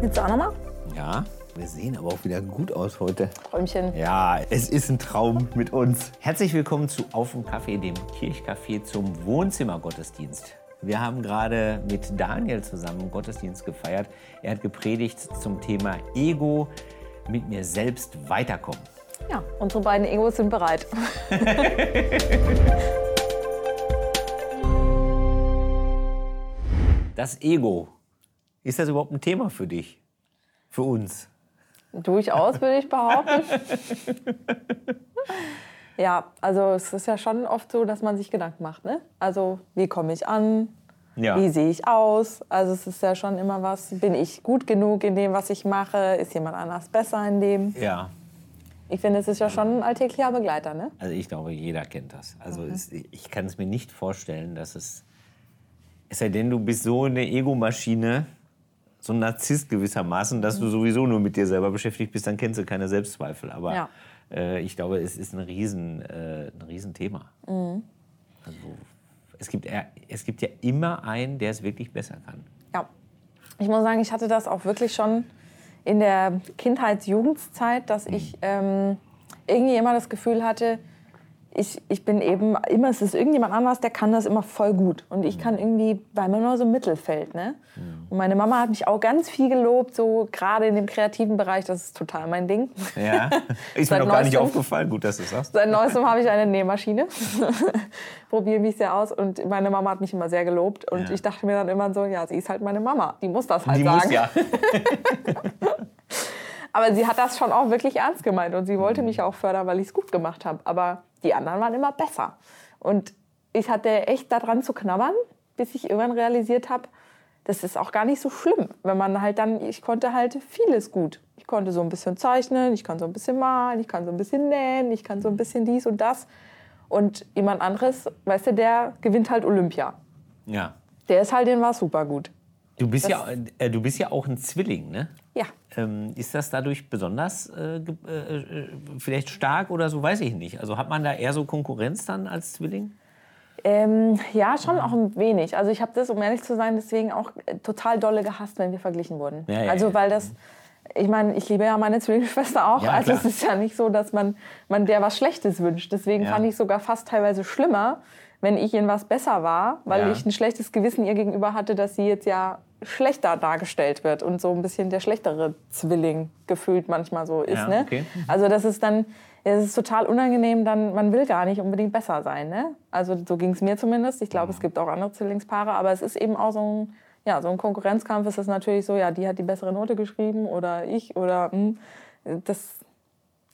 Willst du auch nochmal? Ja, wir sehen aber auch wieder gut aus heute. Träumchen. Ja, es ist ein Traum mit uns. Herzlich willkommen zu Auf dem Kaffee, dem Kirchcafé zum Wohnzimmergottesdienst. Wir haben gerade mit Daniel zusammen Gottesdienst gefeiert. Er hat gepredigt zum Thema Ego, mit mir selbst weiterkommen. Ja, unsere beiden Egos sind bereit. Das Ego, ist das überhaupt ein Thema für dich? Für uns? Durchaus, würde ich behaupten. ja, also es ist ja schon oft so, dass man sich Gedanken macht. Ne? Also, wie komme ich an? Ja. Wie sehe ich aus? Also es ist ja schon immer was, bin ich gut genug in dem, was ich mache? Ist jemand anders besser in dem? Ja. Ich finde, es ist ja schon ein alltäglicher Begleiter, ne? Also ich glaube, jeder kennt das. Also es, ich kann es mir nicht vorstellen, dass es... Es sei denn, du bist so eine Ego-Maschine, so ein Narzisst gewissermaßen, dass du sowieso nur mit dir selber beschäftigt bist, dann kennst du keine Selbstzweifel. Aber Ja. äh, ich glaube, es ist ein, Riesen, äh, ein Riesenthema. Also, es, gibt, es gibt ja immer einen, der es wirklich besser kann. Ja. Ich muss sagen, ich hatte das auch wirklich schon in der Kindheits-Jugendzeit, dass ich ähm, irgendwie immer das Gefühl hatte, ich, ich bin eben immer, es ist irgendjemand anders, der kann das immer voll gut. Und ich kann irgendwie, weil man nur so Mittelfeld. Ne? Und meine Mama hat mich auch ganz viel gelobt, so gerade in dem kreativen Bereich, das ist total mein Ding. Ja, ist mir noch gar nicht aufgefallen. Gut, dass du es sagst. Seit neuestem habe ich eine Nähmaschine. Probiere mich sehr aus und meine Mama hat mich immer sehr gelobt. Und Ja. ich dachte mir dann immer so, ja, sie ist halt meine Mama. Die muss das halt Die sagen. muss ja. Aber sie hat das schon auch wirklich ernst gemeint und sie wollte mich auch fördern, weil ich es gut gemacht habe. Aber die anderen waren immer besser. Und ich hatte echt daran zu knabbern, bis ich irgendwann realisiert habe, das ist auch gar nicht so schlimm, wenn man halt dann, ich konnte halt vieles gut. Ich konnte so ein bisschen zeichnen, ich kann so ein bisschen malen, ich kann so ein bisschen nähen, ich kann so ein bisschen dies und das. Und jemand anderes, weißt du, der gewinnt halt Olympia. ja. Der ist halt, den war super gut. Du bist, Das- ja, äh, du bist ja auch ein Zwilling, ne? Ja. Ähm, ist das dadurch besonders äh, äh, äh, vielleicht stark oder so, weiß ich nicht. Also hat man da eher so Konkurrenz dann als Zwilling? Ähm, ja, schon auch ein wenig. Also ich habe das, um ehrlich zu sein, deswegen auch äh, total dolle gehasst, wenn wir verglichen wurden. Ja, ja, also weil das, ich meine, ich liebe ja meine Zwillingsschwester auch. Ja, also klar. es ist ja nicht so, dass man, man der was Schlechtes wünscht. Deswegen fand ich sogar fast teilweise schlimmer, wenn ich in was besser war, weil ich ein schlechtes Gewissen ihr gegenüber hatte, dass sie jetzt ja schlechter dargestellt wird und so ein bisschen der schlechtere Zwilling gefühlt manchmal so ist. Ja, ne? okay. Also das ist dann, es ist total unangenehm, dann man will gar nicht unbedingt besser sein. Ne? Also so ging es mir zumindest. Ich glaube, es gibt auch andere Zwillingspaare, aber es ist eben auch so ein, ja, so ein Konkurrenzkampf. Ist es natürlich so, ja, die hat die bessere Note geschrieben oder ich oder hm, das.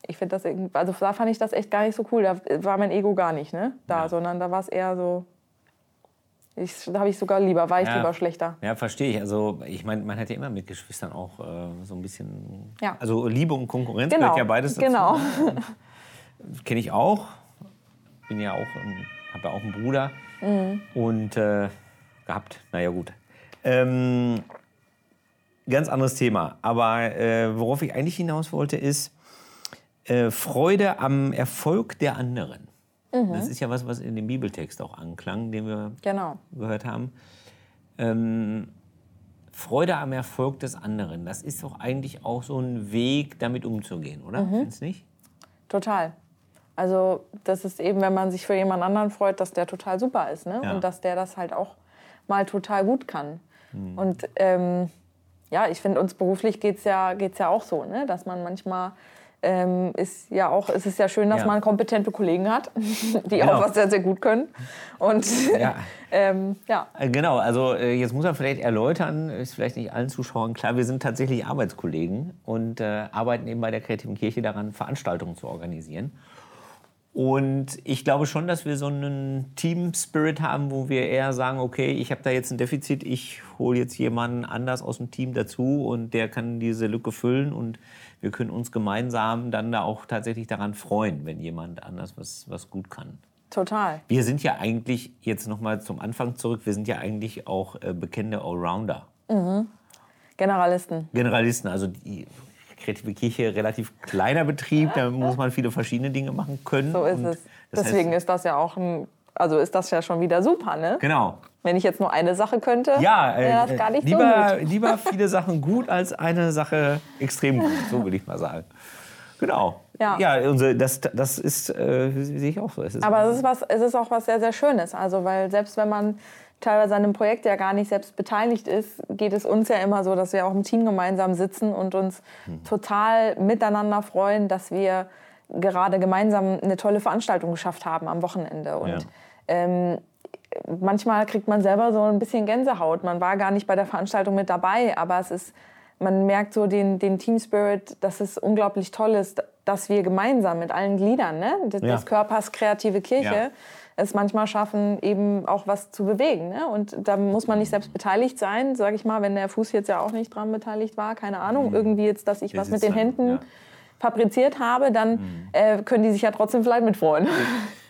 Ich finde das, also da fand ich das echt gar nicht so cool. Da war mein Ego gar nicht, ne? Da, Ja. sondern da war es eher so. Ich, da habe ich sogar lieber, war ich Ja. lieber schlechter. Ja, verstehe ich. Also ich meine, man hat ja immer mit Geschwistern auch äh, so ein bisschen... Ja. Also Liebe und Konkurrenz Genau, gehört ja beides dazu. genau. Kenne ich auch. Bin ja auch, habe ja auch einen Bruder. Mhm. Und äh, gehabt, naja gut. Ähm, ganz anderes Thema. Aber äh, worauf ich eigentlich hinaus wollte, ist äh, Freude am Erfolg der anderen. Mhm. Das ist ja was, was in dem Bibeltext auch anklang, den wir Genau. gehört haben. Ähm, Freude am Erfolg des anderen, das ist doch eigentlich auch so ein Weg, damit umzugehen, oder? Mhm. Findest nicht? Total. Also das ist eben, wenn man sich für jemand anderen freut, dass der total super ist ne? Ja. und dass der das halt auch mal total gut kann. Mhm. Und ähm, ja, ich finde, uns beruflich geht es ja, geht's ja auch so, ne? dass man manchmal ähm, ist ja auch, es ist ja schön, dass Ja. man kompetente Kollegen hat, die Genau. auch was sehr, sehr gut können. Und Ja. ähm, ja, Äh, Genau, also äh, jetzt muss man vielleicht erläutern, ist vielleicht nicht allen Zuschauern klar, wir sind tatsächlich Arbeitskollegen und äh, arbeiten eben bei der Kreativen Kirche daran, Veranstaltungen zu organisieren. Und ich glaube schon, dass wir so einen Team-Spirit haben, wo wir eher sagen, okay, ich habe da jetzt ein Defizit, ich hole jetzt jemanden anders aus dem Team dazu und der kann diese Lücke füllen und wir können uns gemeinsam dann da auch tatsächlich daran freuen, wenn jemand anders was, was gut kann. total. Wir sind ja eigentlich, jetzt nochmal zum Anfang zurück, wir sind ja eigentlich auch äh, bekannte Allrounder. Generalisten. Generalisten, also die kreative Kirche, relativ kleiner Betrieb, da muss man viele verschiedene Dinge machen können. So ist es. Deswegen heißt, ist das ja auch ein, also ist das ja schon wieder super, ne? Genau. Wenn ich jetzt nur eine Sache könnte, Ja, wäre äh, das gar nicht lieber, so gut. lieber viele Sachen gut als eine Sache extrem gut, so will ich mal sagen. Genau. Ja. ja unsere, das, das ist, äh, sehe ich auch so. Es Aber es ist, was, es ist auch was sehr, sehr Schönes. Also, weil selbst wenn man teilweise an einem Projekt ja gar nicht selbst beteiligt ist, geht es uns ja immer so, dass wir auch im Team gemeinsam sitzen und uns total miteinander freuen, dass wir gerade gemeinsam eine tolle Veranstaltung geschafft haben am Wochenende. Und Ja. ähm, manchmal kriegt man selber so ein bisschen Gänsehaut. Man war gar nicht bei der Veranstaltung mit dabei, aber es ist, man merkt so den, den Team Spirit, dass es unglaublich toll ist, dass wir gemeinsam mit allen Gliedern ne, des, Ja. des Körpers kreative Kirche Ja. Es manchmal schaffen, eben auch was zu bewegen. Ne? Und da muss man nicht selbst beteiligt sein, sage ich mal, wenn der Fuß jetzt ja auch nicht dran beteiligt war, keine Ahnung, irgendwie jetzt, dass ich was mit den dann, Händen ja. fabriziert habe, dann äh, können die sich ja trotzdem vielleicht mitfreuen.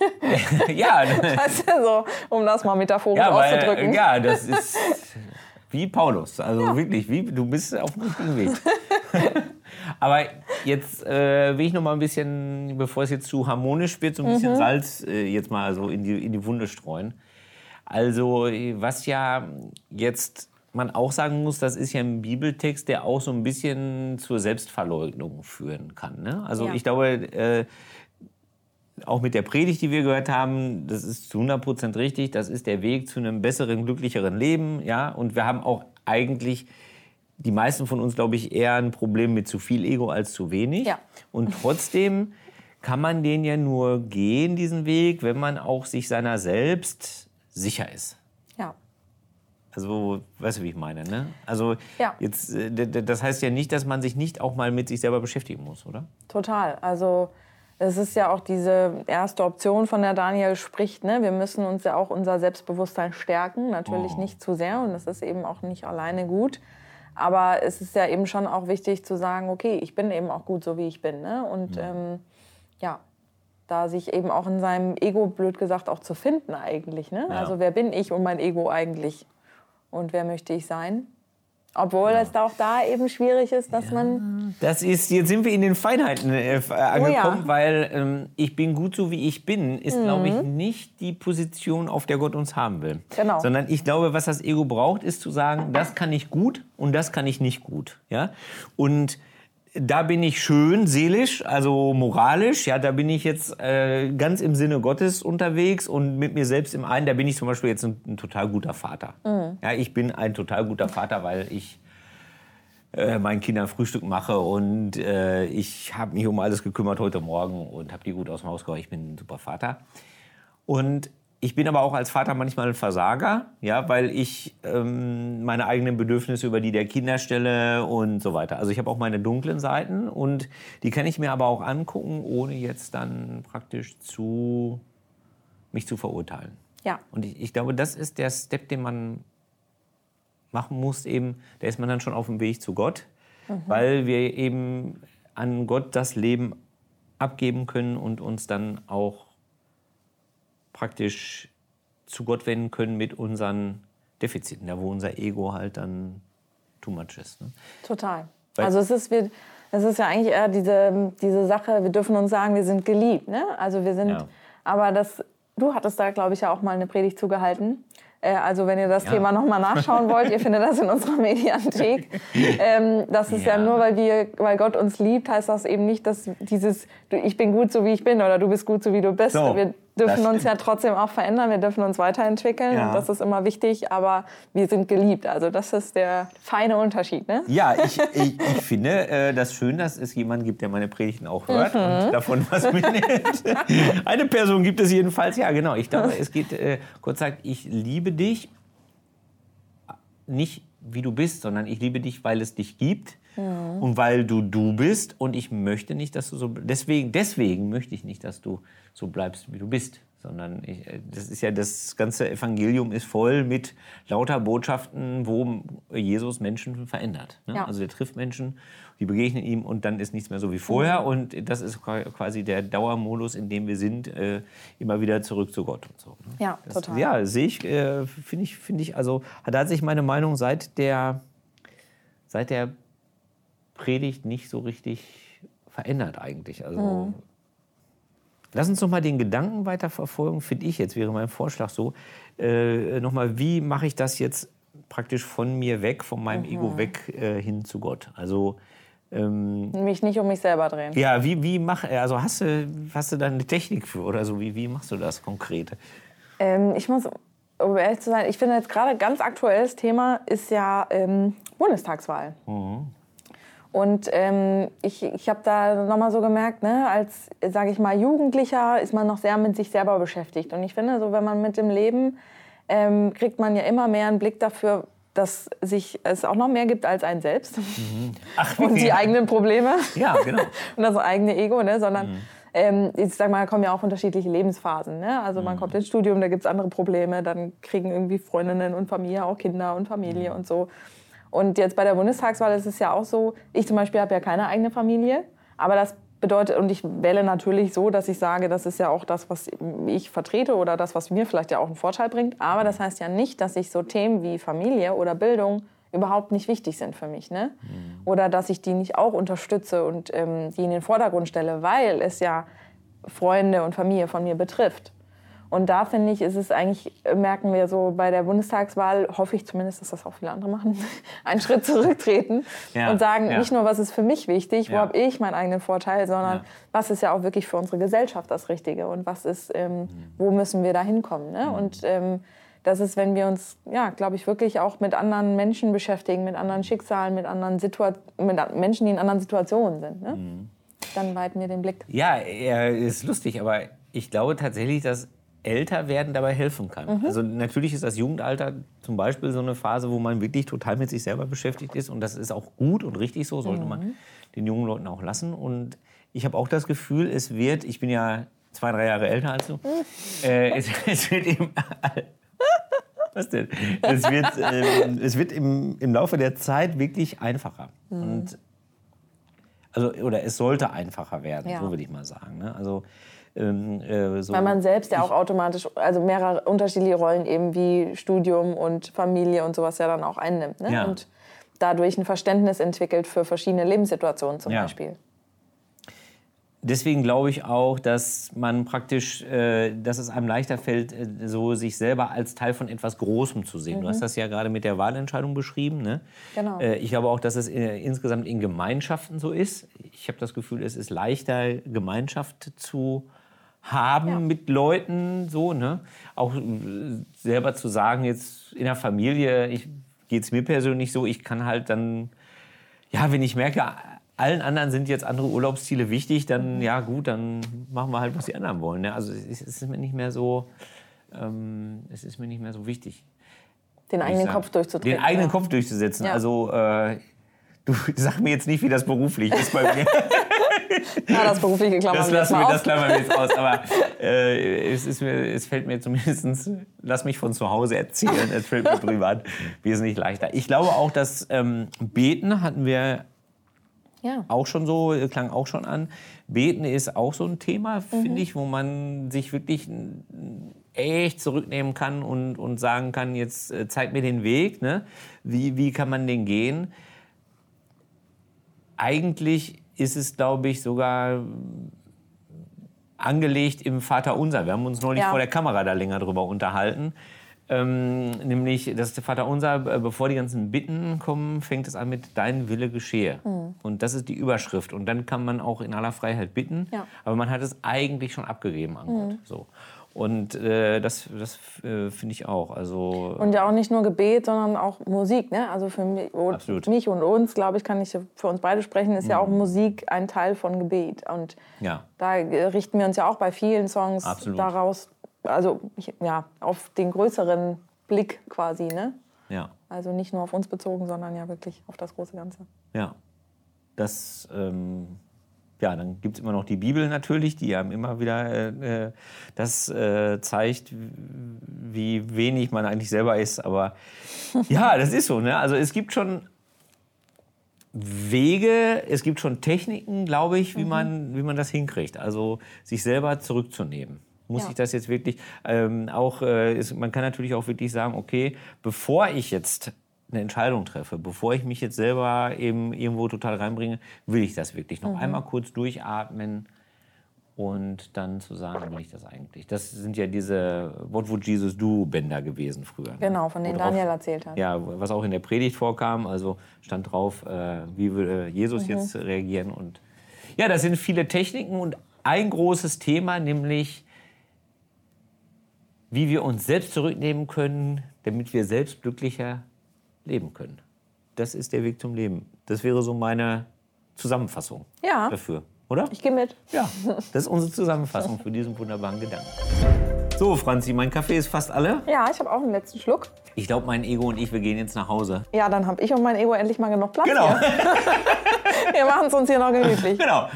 ja, weißt du, so, um das mal metaphorisch ja, auszudrücken. weil, ja, das ist wie Paulus. Also wirklich, wie, du bist auf dem richtigen Weg. Aber jetzt äh, will ich noch mal ein bisschen, bevor es jetzt zu harmonisch wird, so ein Mhm. bisschen Salz äh, jetzt mal so in die, in die Wunde streuen. Also, was ja jetzt man auch sagen muss, das ist ja ein Bibeltext, der auch so ein bisschen zur Selbstverleugnung führen kann. Ne? Also, Ja. ich glaube, äh, auch mit der Predigt, die wir gehört haben, das ist zu 100% richtig. Das ist der Weg zu einem besseren, glücklicheren Leben. Ja? Und wir haben auch eigentlich, die meisten von uns, glaube ich, eher ein Problem mit zu viel Ego als zu wenig. Ja. Und trotzdem kann man den ja nur gehen, diesen Weg, wenn man auch sich seiner selbst sicher ist. Ja. Also, weißt du, wie ich meine, ne? Also, Ja. jetzt, äh, das heißt ja nicht, dass man sich nicht auch mal mit sich selber beschäftigen muss, oder? Total. Also es ist ja auch diese erste Option, von der Daniel spricht. Ne? Wir müssen uns ja auch unser Selbstbewusstsein stärken. Natürlich Oh. nicht zu sehr und das ist eben auch nicht alleine gut. Aber es ist ja eben schon auch wichtig zu sagen, okay, ich bin eben auch gut so, wie ich bin. Ne? Und ähm, ja, da sich eben auch in seinem Ego, blöd gesagt, auch zu finden eigentlich. Ne? Ja. Also wer bin ich und mein Ego eigentlich? Und wer möchte ich sein? Obwohl es da auch da eben schwierig ist, dass man Das ist, jetzt sind wir in den Feinheiten äh, f- äh, angekommen, Oh ja. weil ähm, ich bin gut so, wie ich bin, ist, glaube ich, nicht die Position, auf der Gott uns haben will. Genau. Sondern ich glaube, was das Ego braucht, ist zu sagen, das kann ich gut und das kann ich nicht gut. Ja? Und da bin ich schön seelisch, also moralisch, ja, da bin ich jetzt äh, ganz im Sinne Gottes unterwegs und mit mir selbst im einen, da bin ich zum Beispiel jetzt ein, ein total guter Vater. Ja, ich bin ein total guter Vater, weil ich äh, meinen Kindern Frühstück mache und äh, ich habe mich um alles gekümmert heute Morgen und habe die gut aus dem Haus gebracht. Ich bin ein super Vater. Und ich bin aber auch als Vater manchmal ein Versager, ja, weil ich ähm, meine eigenen Bedürfnisse über die der Kinder stelle und so weiter. Also ich habe auch meine dunklen Seiten und die kann ich mir aber auch angucken, ohne jetzt dann praktisch zu mich zu verurteilen. ja, Und ich, ich glaube, das ist der Step, den man machen muss, eben, da ist man dann schon auf dem Weg zu Gott, weil wir eben an Gott das Leben abgeben können und uns dann auch praktisch zu Gott wenden können mit unseren Defiziten, da wo unser Ego halt dann too much ist. Ne? Total. Weil- also es ist, wir, es ist ja eigentlich eher diese, diese Sache, wir dürfen uns sagen, wir sind geliebt. Ne? Also wir sind, Ja. aber das, du hattest da, glaube ich, ja auch mal eine Predigt zugehalten. Äh, Also wenn ihr das Ja. Thema nochmal nachschauen wollt, ihr findet das in unserer Mediathek. ähm, das ist ja. Ja. nur, weil, wir, weil Gott uns liebt, heißt das eben nicht, dass dieses, du, ich bin gut so, wie ich bin oder du bist gut so, wie du bist. So, wir dürfen uns ja trotzdem auch verändern, wir dürfen uns weiterentwickeln Ja. das ist immer wichtig, aber wir sind geliebt. Also das ist der feine Unterschied. Ne? Ja, ich, ich, ich finde äh, das schön, dass es jemanden gibt, der meine Predigten auch hört und davon was mitnimmt. Eine Person gibt es jedenfalls. Ja, genau. Ich glaube, es geht, äh, Gott sagt, ich liebe dich nicht wie du bist, sondern ich liebe dich, weil es dich gibt und weil du du bist und ich möchte nicht, dass du so deswegen deswegen möchte ich nicht, dass du so bleibst, wie du bist, sondern ich, äh, das ist ja das ganze Evangelium ist voll mit lauter Botschaften, wo Jesus Menschen verändert. Ne? Ja. Also der trifft Menschen, die begegnen ihm und dann ist nichts mehr so wie vorher und das ist qua- quasi der Dauermodus, in dem wir sind, äh, immer wieder zurück zu Gott und so. Ne? Ja, Das, total. Ja, sehe ich, äh, finde ich, finde ich, also da hat sich meine Meinung seit der, seit der Predigt nicht so richtig verändert eigentlich. Also lass uns noch mal den Gedanken weiterverfolgen, finde ich jetzt, wäre mein Vorschlag so. Äh, nochmal, wie mache ich das jetzt praktisch von mir weg, von meinem mhm. Ego weg äh, hin zu Gott? Also ähm, mich nicht um mich selber drehen. Ja, wie, wie mach, also hast du, hast du da eine Technik für oder so? Wie, wie machst du das konkret? Ähm, ich muss, um ehrlich zu sein, ich finde jetzt gerade ganz aktuelles Thema ist ja ähm, Bundestagswahl. Mhm. Und ähm, ich, ich habe da nochmal so gemerkt, ne, als, sage ich mal, Jugendlicher ist man noch sehr mit sich selber beschäftigt. Und ich finde, so wenn man mit dem Leben, ähm, kriegt man ja immer mehr einen Blick dafür, dass sich es auch noch mehr gibt als ein selbst mhm. Ach, und die eigenen Probleme ja, genau. und das eigene Ego, ne? sondern mhm. ähm, ich sag mal, da kommen ja auch unterschiedliche Lebensphasen. Ne? Also man mhm. kommt ins Studium, da gibt es andere Probleme, dann kriegen irgendwie Freundinnen und Familie auch Kinder und Familie mhm. und so. Und jetzt bei der Bundestagswahl ist es ja auch so, ich zum Beispiel habe ja keine eigene Familie, aber das bedeutet, und ich wähle natürlich so, dass ich sage, das ist ja auch das, was ich vertrete oder das, was mir vielleicht ja auch einen Vorteil bringt. Aber das heißt ja nicht, dass ich so Themen wie Familie oder Bildung überhaupt nicht wichtig sind für mich. Ne? Mhm. Oder dass ich die nicht auch unterstütze und ähm, die in den Vordergrund stelle, weil es ja Freunde und Familie von mir betrifft. Und da finde ich, ist es eigentlich, merken wir so bei der Bundestagswahl, hoffe ich zumindest, dass das auch viele andere machen, einen Schritt zurücktreten ja, und sagen, ja. nicht nur, was ist für mich wichtig, wo ja. habe ich meinen eigenen Vorteil, sondern was ist ja auch wirklich für unsere Gesellschaft das Richtige und was ist, ähm, mhm. wo müssen wir da hinkommen. Ne? Mhm. Und ähm, das ist, wenn wir uns, ja, glaube ich, wirklich auch mit anderen Menschen beschäftigen, mit anderen Schicksalen, mit anderen Situa mit Menschen, die in anderen Situationen sind. Ne? Mhm. Dann weiten wir den Blick. Ja, ist lustig, aber ich glaube tatsächlich, dass älter werden dabei helfen kann. Mhm. Also natürlich ist das Jugendalter zum Beispiel so eine Phase, wo man wirklich total mit sich selber beschäftigt ist und das ist auch gut und richtig so, sollte mhm. man den jungen Leuten auch lassen. Und ich habe auch das Gefühl, es wird, ich bin ja zwei, drei Jahre älter als du, äh, es, es, wird eben... Was denn? Es wird, äh, es wird im, im Laufe der Zeit wirklich einfacher. Mhm. Und, also, oder es sollte einfacher werden, ja. so würde ich mal sagen. Ne? Also ähm, äh, so. Weil man selbst ja auch automatisch, also mehrere unterschiedliche Rollen eben wie Studium und Familie und sowas ja dann auch einnimmt. Ne? Ja. Und dadurch ein Verständnis entwickelt für verschiedene Lebenssituationen zum ja. Beispiel. Deswegen glaube ich auch, dass man praktisch, äh, dass es einem leichter fällt, äh, so sich selber als Teil von etwas Großem zu sehen. Mhm. Du hast mhm. das ja gerade mit der Wahlentscheidung beschrieben. Ne? Genau. Äh, ich glaube auch, dass es äh, insgesamt in Gemeinschaften so ist. Ich habe das Gefühl, es ist leichter, Gemeinschaft zu haben ja. mit Leuten, so, ne? Auch äh, selber zu sagen, jetzt in der Familie, geht es mir persönlich so, ich kann halt dann, ja, wenn ich merke, allen anderen sind jetzt andere Urlaubsziele wichtig, dann, mhm. ja gut, dann machen wir halt, was die anderen wollen. Ne? Also es ist mir nicht mehr so, ähm, es ist mir nicht mehr so wichtig. Den eigenen Kopf durchzutreten. Den eigenen ja. Kopf durchzusetzen. Ja. Also äh, du sag mir jetzt nicht, wie das beruflich ist bei mir. ja, das berufliche klammern das wir jetzt mal Das klammern wir jetzt aus. Aber äh, es, ist mir, es fällt mir zumindest, lass mich von zu Hause erzählen, es fällt mir privat wesentlich leichter. Ich glaube auch, dass ähm, Beten hatten wir ja. auch schon so, klang auch schon an. Beten ist auch so ein Thema, mhm. finde ich, wo man sich wirklich echt zurücknehmen kann und, und sagen kann, jetzt äh, zeig mir den Weg, ne? wie, wie kann man den gehen. Eigentlich ist es, glaube ich, sogar angelegt im Vater Unser. Wir haben uns neulich ja. vor der Kamera da länger drüber unterhalten. Ähm, nämlich das Vater Unser, äh, bevor die ganzen Bitten kommen, fängt es an mit Dein Wille geschehe. Mhm. Und das ist die Überschrift. Und dann kann man auch in aller Freiheit bitten, ja. aber man hat es eigentlich schon abgegeben an mhm. Gott. So. Und äh, das, das äh, finde ich auch. Also, und ja auch nicht nur Gebet, sondern auch Musik. Ne? Also für mich, mich und uns, glaube ich, kann ich für uns beide sprechen, ist mhm. ja auch mhm. Musik ein Teil von Gebet. Und ja. da richten wir uns ja auch bei vielen Songs Absolut. daraus, also ja, auf den größeren Blick quasi. Ne? Ja. Also nicht nur auf uns bezogen, sondern ja wirklich auf das große Ganze. Ja. Das ähm ja, dann gibt es immer noch die Bibel natürlich, die einem immer wieder äh, äh, das äh, zeigt, wie wenig man eigentlich selber ist. Aber ja, das ist so. Ne? Also es gibt schon Wege, es gibt schon Techniken, glaube ich, wie, mhm. man, wie man das hinkriegt. Also sich selber zurückzunehmen. Muss ja. ich das jetzt wirklich ähm, auch, äh, ist, man kann natürlich auch wirklich sagen, okay, bevor ich jetzt eine Entscheidung treffe, bevor ich mich jetzt selber eben irgendwo total reinbringe, will ich das wirklich noch mhm. einmal kurz durchatmen und dann zu sagen, will ich das eigentlich? Das sind ja diese What Would Jesus Do Bänder gewesen früher. Ne? Genau, von denen Wo drauf- Daniel erzählt hat. Ja, was auch in der Predigt vorkam, also stand drauf, äh, wie würde Jesus jetzt reagieren. Und ja, das sind viele Techniken und ein großes Thema, nämlich wie wir uns selbst zurücknehmen können, damit wir selbst glücklicher leben können. Das ist der Weg zum Leben. Das wäre so meine Zusammenfassung Ja. dafür, oder? Ich gehe mit. Ja, das ist unsere Zusammenfassung für diesen wunderbaren Gedanken. So, Franzi, mein Kaffee ist fast alle. Ja, ich habe auch einen letzten Schluck. Ich glaube, mein Ego und ich, wir gehen jetzt nach Hause. Ja, dann habe ich und mein Ego endlich mal genug Platz Genau. Wir machen es uns hier noch gemütlich. genau.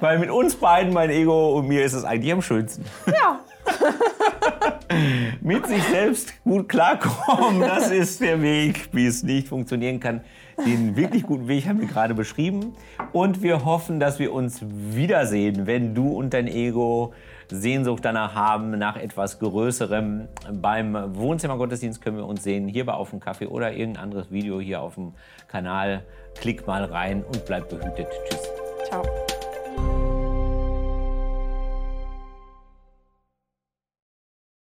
Weil mit uns beiden, mein Ego und mir, ist es eigentlich am schönsten. Ja. Mit sich selbst gut klarkommen, das ist der Weg, wie es nicht funktionieren kann. Den wirklich guten Weg haben wir gerade beschrieben. Und wir hoffen, dass wir uns wiedersehen, wenn du und dein Ego Sehnsucht danach haben, nach etwas Größerem. Beim Wohnzimmergottesdienst können wir uns sehen, hier bei Auf dem Kaffee oder irgendein anderes Video hier auf dem Kanal. Klick mal rein und bleib behütet. Tschüss. Ciao.